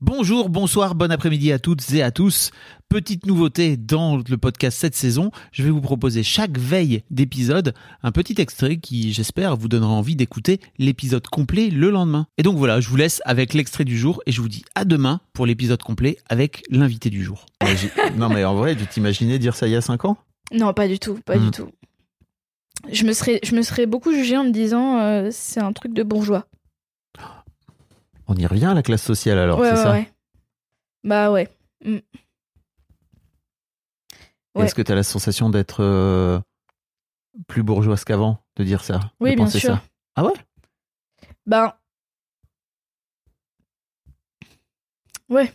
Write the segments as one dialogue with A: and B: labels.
A: Bonjour, bonsoir, bon après-midi à toutes et à tous. Petite nouveauté dans le podcast cette saison, je vais vous proposer chaque veille d'épisode un petit extrait qui, j'espère, vous donnera envie d'écouter l'épisode complet le lendemain. Et donc voilà, je vous laisse avec l'extrait du jour et je vous dis à demain pour l'épisode complet avec l'invité du jour. Non mais en vrai, tu t'imaginais dire ça il y a 5 ans?
B: Non, pas du tout, pas
A: Hmm.
B: du tout. Je me serais, je me serais beaucoup jugée en me disant euh, c'est un truc de bourgeois.
A: On y revient à la classe sociale alors,
B: ouais,
A: c'est
B: ouais,
A: ça?
B: ouais. Bah ouais. Mm. ouais.
A: Est-ce que tu as la sensation d'être euh, plus bourgeoise qu'avant de dire ça?
B: Oui,
A: de
B: bien sûr.
A: ça? Ah ouais?
B: Ben. Ouais.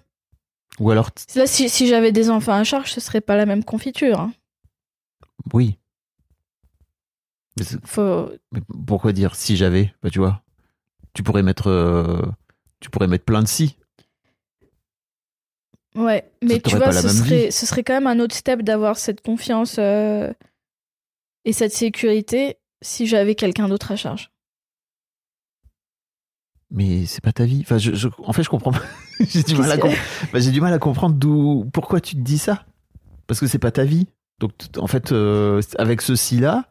A: Ou alors,
B: Là, si, si j'avais des enfants à charge, ce serait pas la même confiture. hein.
A: oui. Mais c'est-
B: Faut...
A: Mais pourquoi dire si j'avais? Bah tu vois, tu pourrais mettre, euh, tu pourrais mettre plein de si.
B: Ouais, mais tu vois, ce serait, ce serait quand même un autre step d'avoir cette confiance euh, et cette sécurité si j'avais quelqu'un d'autre à charge.
A: Mais c'est pas ta vie. Enfin, je, je- en fait, je comprends pas. j'ai du mal à comprendre. J'ai du mal à comprendre d'où, pourquoi tu te dis ça? Parce que c'est pas ta vie. Donc en fait, euh, avec ce si là,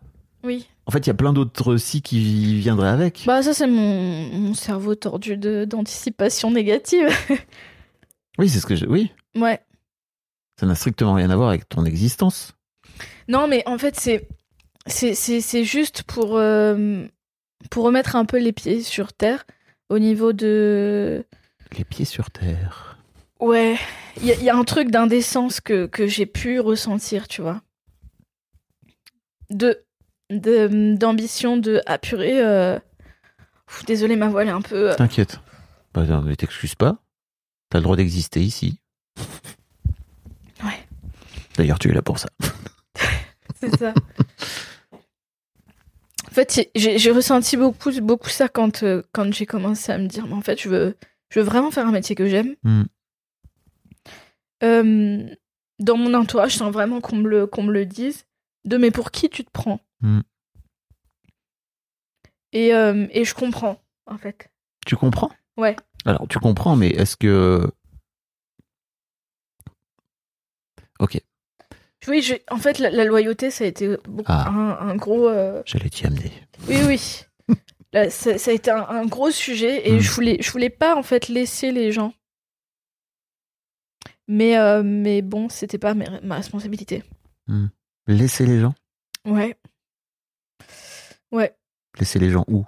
B: Oui.
A: en fait, il y a plein d'autres si qui viendraient avec.
B: Bah ça c'est mon, mon cerveau tordu de- d'anticipation négative.
A: oui, c'est ce que je. Oui,
B: ouais.
A: ça n'a strictement rien à voir avec ton existence.
B: Non mais en fait c'est c'est juste pour euh, pour remettre un peu les pieds sur terre au niveau de
A: Les pieds sur terre.
B: ouais il y, y a un truc d'indécence que que j'ai pu ressentir tu vois de de d'ambition de apurer euh... Pff, désolé ma voix elle est un peu euh,
A: T'inquiète. Bah, non, mais t'excuses pas. T'as le droit d'exister ici.
B: Ouais.
A: D'ailleurs, tu es là pour ça.
B: C'est ça. En fait, j'ai ressenti beaucoup, beaucoup ça quand, euh, quand j'ai commencé à me dire, mais en fait, je veux, je veux vraiment faire un métier que j'aime.
A: Hmm.
B: Euh, dans mon entourage, je sens vraiment qu'on me, le- me le dise. De mais pour qui tu te prends?
A: Hmm.
B: et, euh, et je comprends, en fait.
A: Tu comprends?
B: Ouais.
A: Alors, tu comprends, mais est-ce que. Ok,
B: Oui, je- en fait, la, la loyauté, ça a été beaucoup-
A: Ah.
B: un, un gros. euh,
A: j'allais t'y amener.
B: Oui, oui. Là, ça, ça a été un, un gros sujet et
A: Mm.
B: je voulais, je voulais pas en fait laisser les gens. Mais, euh, mais bon, c'était pas ma responsabilité.
A: Laisser les gens?
B: Ouais. Ouais.
A: Laisser les gens où?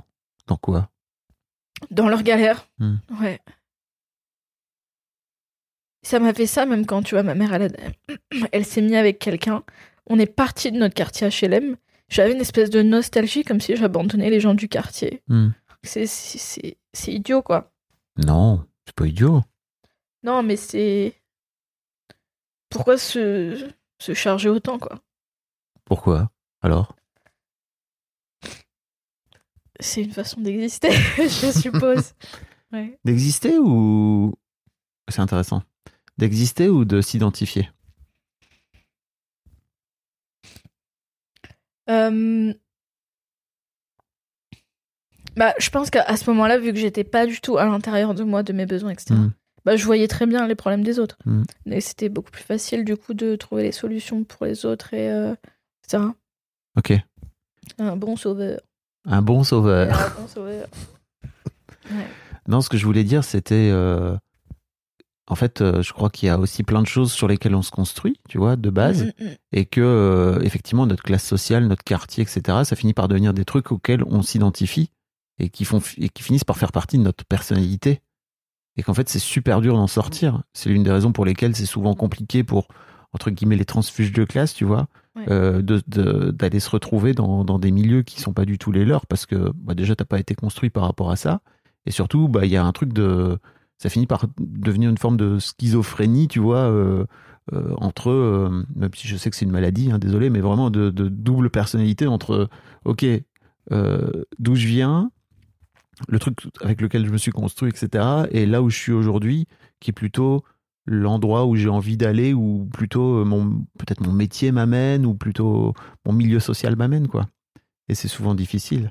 A: Dans quoi?
B: Dans leur galère.
A: Mm.
B: Ouais. Ça m'a fait ça même quand, tu vois, ma mère, elle, a- elle s'est mise avec quelqu'un. On est parti de notre quartier HLM. J'avais une espèce de nostalgie comme si j'abandonnais les gens du quartier.
A: Hmm.
B: C'est- c'est idiot, quoi.
A: Non, c'est pas idiot.
B: Non, mais c'est. Pourquoi se, se charger autant, quoi?
A: Pourquoi? Alors?
B: C'est une façon d'exister, je suppose. Ouais.
A: D'exister ou. C'est intéressant. D'exister ou de s'identifier?
B: Euh, Bah, je pense qu'à ce moment-là, vu que j'étais pas du tout à l'intérieur de moi, de mes besoins, etc.,
A: Mm.
B: bah, je voyais très bien les problèmes des autres.
A: Mm.
B: Et c'était beaucoup plus facile, du coup, de trouver les solutions pour les autres et euh, etc.
A: Ok.
B: Un bon sauveur.
A: Un bon sauveur.
B: Un bon sauveur.
A: Non, ce que je voulais dire, c'était. euh, En fait, euh, je crois qu'il y a aussi plein de choses sur lesquelles on se construit, tu vois, de base,
B: Mm, mm, mm.
A: et que, euh, effectivement, notre classe sociale, notre quartier, etc., ça finit par devenir des trucs auxquels on s'identifie et qui, font, et qui finissent par faire partie de notre personnalité. Et qu'en fait, c'est super dur d'en sortir. C'est l'une des raisons pour lesquelles c'est souvent compliqué pour, entre guillemets, les transfuges de classe, tu vois,
B: Ouais.
A: euh, d'aller se retrouver dans, dans des milieux qui sont pas du tout les leurs, parce que bah, déjà, t'as pas été construit par rapport à ça. Et surtout, bah, il y a un truc de. Ça finit par devenir une forme de schizophrénie, tu vois, euh, euh, entre. euh, même si je sais que c'est une maladie, hein, désolé, mais vraiment de, de double personnalité entre. Ok, euh, d'où je viens, le truc avec lequel je me suis construit, etc. Et là où je suis aujourd'hui, qui est plutôt l'endroit où j'ai envie d'aller, ou plutôt euh, mon peut-être mon métier m'amène, ou plutôt mon milieu social m'amène, quoi. Et c'est souvent difficile.